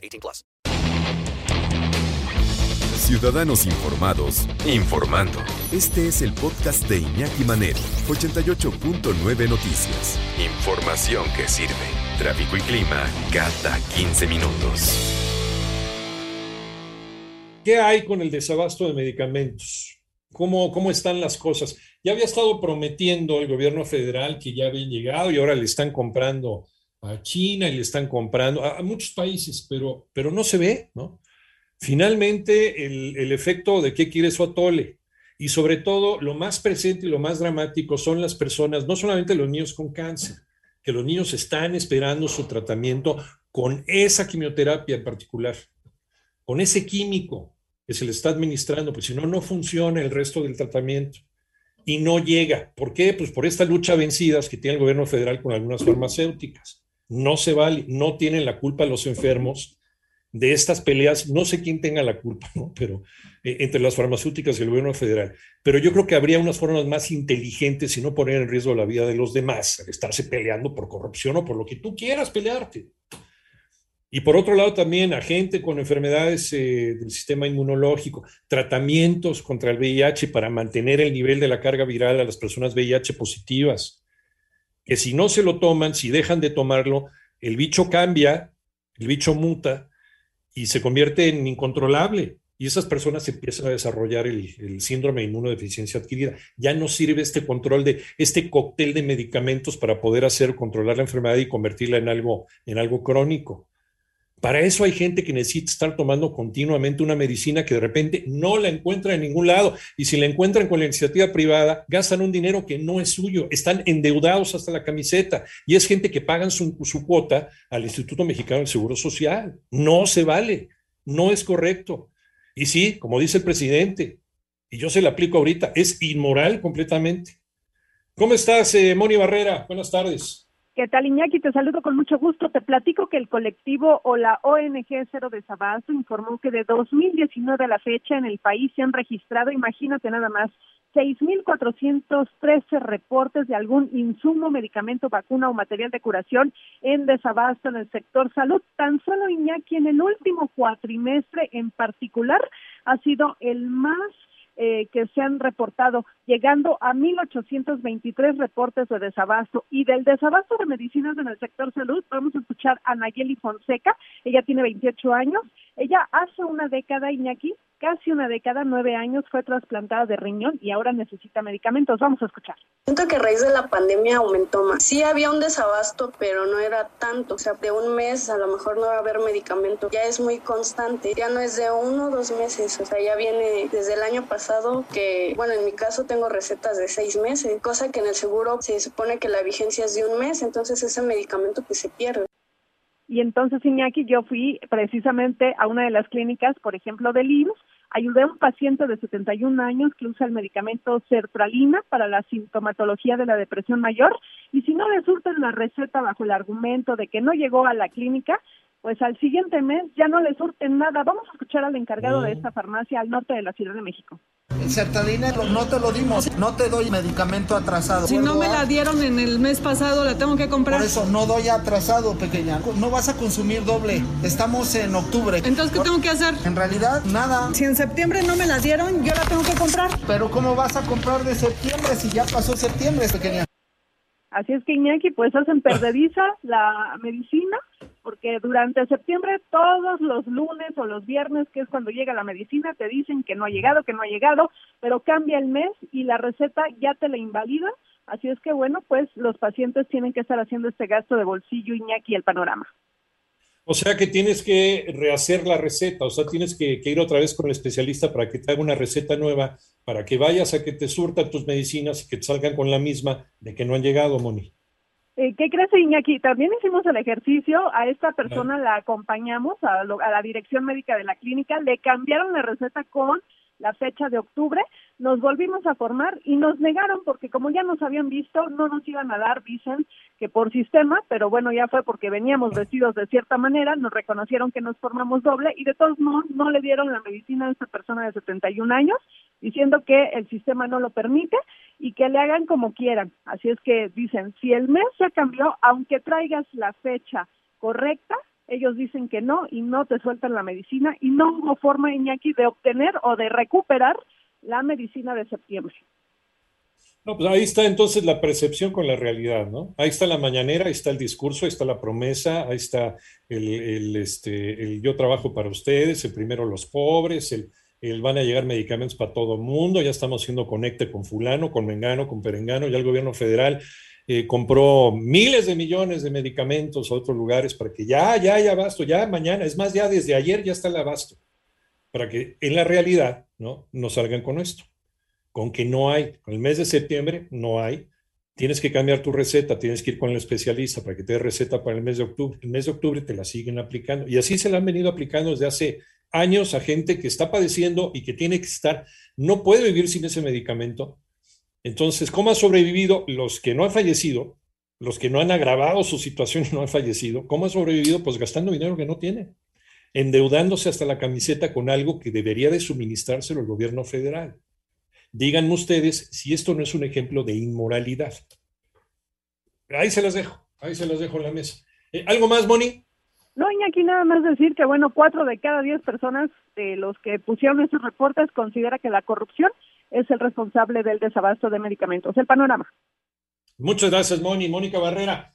18 plus. Ciudadanos informados, informando. Este es el podcast de Iñaki Manero, 88.9 Noticias. Información que sirve. Tráfico y clima cada 15 minutos. ¿Qué hay con el desabasto de medicamentos? ¿Cómo, ¿Cómo están las cosas? Ya había estado prometiendo el gobierno federal que ya había llegado y ahora le están comprando a China y le están comprando a, muchos países, pero, pero no se ve, ¿no? Finalmente, el, el efecto de qué quiere su atole y sobre todo lo más presente y lo más dramático son las personas, no solamente los niños con cáncer, que los niños están esperando su tratamiento con esa quimioterapia en particular, con ese químico que se le está administrando, pues si no, no funciona el resto del tratamiento y no llega. ¿Por qué? Pues por esta lucha vencidas que tiene el gobierno federal con algunas farmacéuticas. No se vale, no tienen la culpa los enfermos de estas peleas, no sé quién tenga la culpa, pero eh, entre las farmacéuticas y el gobierno federal. Pero yo creo que habría unas formas más inteligentes y no poner en riesgo la vida de los demás, estarse peleando por corrupción o por lo que tú quieras pelearte. Y por otro lado también a gente con enfermedades eh, del sistema inmunológico, tratamientos contra el VIH para mantener el nivel de la carga viral a las personas VIH positivas, que si no se lo toman, si dejan de tomarlo, el bicho cambia, el bicho muta y se convierte en incontrolable. Y esas personas empiezan a desarrollar el, el, síndrome de inmunodeficiencia adquirida. Ya no sirve este control de este cóctel de medicamentos para poder hacer controlar la enfermedad y convertirla en algo, en algo crónico. Para eso hay gente que necesita estar tomando continuamente una medicina que de repente no la encuentra en ningún lado. Y si la encuentran con la iniciativa privada, gastan un dinero que no es suyo, están endeudados hasta la camiseta. Y es gente que pagan su, su cuota al Instituto Mexicano del Seguro Social. No se vale, no es correcto. Y sí, como dice el presidente, y yo se la aplico ahorita, es inmoral completamente. ¿Cómo estás, eh, Moni Barrera? Buenas tardes. ¿Qué tal, Iñaki? Te saludo con mucho gusto. Te platico que el colectivo o la ONG Cero Desabasto informó que de 2019 a la fecha en el país se han registrado, imagínate nada más, 6.413 reportes de algún insumo, medicamento, vacuna o material de curación en desabasto en el sector salud. Tan solo Iñaki en el último cuatrimestre en particular ha sido el más eh, que se han reportado, llegando a 1.823 reportes de desabasto. Y del desabasto de medicinas en el sector salud, vamos a escuchar a Nayeli Fonseca. Ella tiene 28 años. Ella hace una década, Iñaki, casi una década, nueve años, fue trasplantada de riñón y ahora necesita medicamentos. Vamos a escuchar. Siento que a raíz de la pandemia aumentó más. Sí había un desabasto, pero no era tanto. O sea, de un mes a lo mejor no va a haber medicamento. Ya es muy constante. Ya no es de uno o dos meses. O sea, ya viene desde el año pasado que, bueno, en mi caso tengo recetas de seis meses, cosa que en el seguro se supone que la vigencia es de un mes. Entonces ese medicamento que se pierde. Y entonces, Iñaki, yo fui precisamente a una de las clínicas, por ejemplo, del IMSS, ayudé a un paciente de 71 años que usa el medicamento sertralina para la sintomatología de la depresión mayor. Y si no le surten la receta bajo el argumento de que no llegó a la clínica, pues al siguiente mes ya no le surten nada. Vamos a escuchar al encargado de esta farmacia al norte de la Ciudad de México. Sertalina no te lo dimos, no te doy medicamento atrasado. Si no me la dieron en el mes pasado, la tengo que comprar. Por eso no doy atrasado, pequeña. No vas a consumir doble. Estamos en octubre. Entonces, ¿qué tengo que hacer? En realidad, nada. Si en septiembre no me la dieron, yo la tengo que comprar. Pero ¿cómo vas a comprar de septiembre si ya pasó septiembre, pequeña? Así es que Iñaki, pues hacen perdediza la medicina, porque durante septiembre todos los lunes o los viernes, que es cuando llega la medicina, te dicen que no ha llegado, que no ha llegado, pero cambia el mes y la receta ya te la invalida. Así es que bueno, pues los pacientes tienen que estar haciendo este gasto de bolsillo, Iñaki, el panorama. O sea que tienes que rehacer la receta, o sea, tienes que, que, ir otra vez con el especialista para que te haga una receta nueva, para que vayas a que te surtan tus medicinas y que te salgan con la misma de que no han llegado, Moni. Eh, ¿Qué crees, Iñaki? También hicimos el ejercicio, a esta persona la acompañamos a, lo- a la dirección médica de la clínica, le cambiaron la receta con la fecha de octubre, nos volvimos a formar y nos negaron porque como ya nos habían visto, no nos iban a dar, dicen que por sistema, pero bueno, ya fue porque veníamos vestidos de cierta manera, nos reconocieron que nos formamos doble y de todos modos no le dieron la medicina a esta persona de 71 años, diciendo que el sistema no lo permite y que le hagan como quieran. Así es que dicen, si el mes ya cambió, aunque traigas la fecha correcta, ellos dicen que no y no te sueltan la medicina y no hubo forma, Iñaki, de obtener o de recuperar la medicina de septiembre. No, pues ahí está entonces la percepción con la realidad, ¿no? Ahí está la mañanera, ahí está el discurso, ahí está la promesa, ahí está el, el, este, el yo trabajo para ustedes, el primero los pobres, el, el van a llegar medicamentos para todo el mundo, ya estamos haciendo conecte con fulano, con mengano, con perengano, ya el gobierno federal eh, compró miles de millones de medicamentos a otros lugares para que ya, ya haya abasto, ya mañana, es más, ya desde ayer ya está el abasto, para que en la realidad, ¿no? No salgan con esto con que no hay, con el mes de septiembre no hay, tienes que cambiar tu receta, tienes que ir con el especialista para que te dé receta para el mes de octubre. El mes de octubre te la siguen aplicando y así se la han venido aplicando desde hace años a gente que está padeciendo y que tiene que estar, no puede vivir sin ese medicamento. Entonces, ¿cómo han sobrevivido los que no han fallecido, los que no han agravado su situación y no han fallecido? ¿Cómo han sobrevivido? Pues gastando dinero que no tienen, endeudándose hasta la camiseta con algo que debería de suministrárselo el gobierno federal. Díganme ustedes si esto no es un ejemplo de inmoralidad. Ahí se las dejo, ahí se las dejo en la mesa. Eh, ¿Algo más, Moni? No, Iñaki, nada más decir que, bueno, cuatro de cada diez personas de los que pusieron esos reportes considera que la corrupción es el responsable del desabasto de medicamentos. El panorama. Muchas gracias, Moni. Mónica Barrera.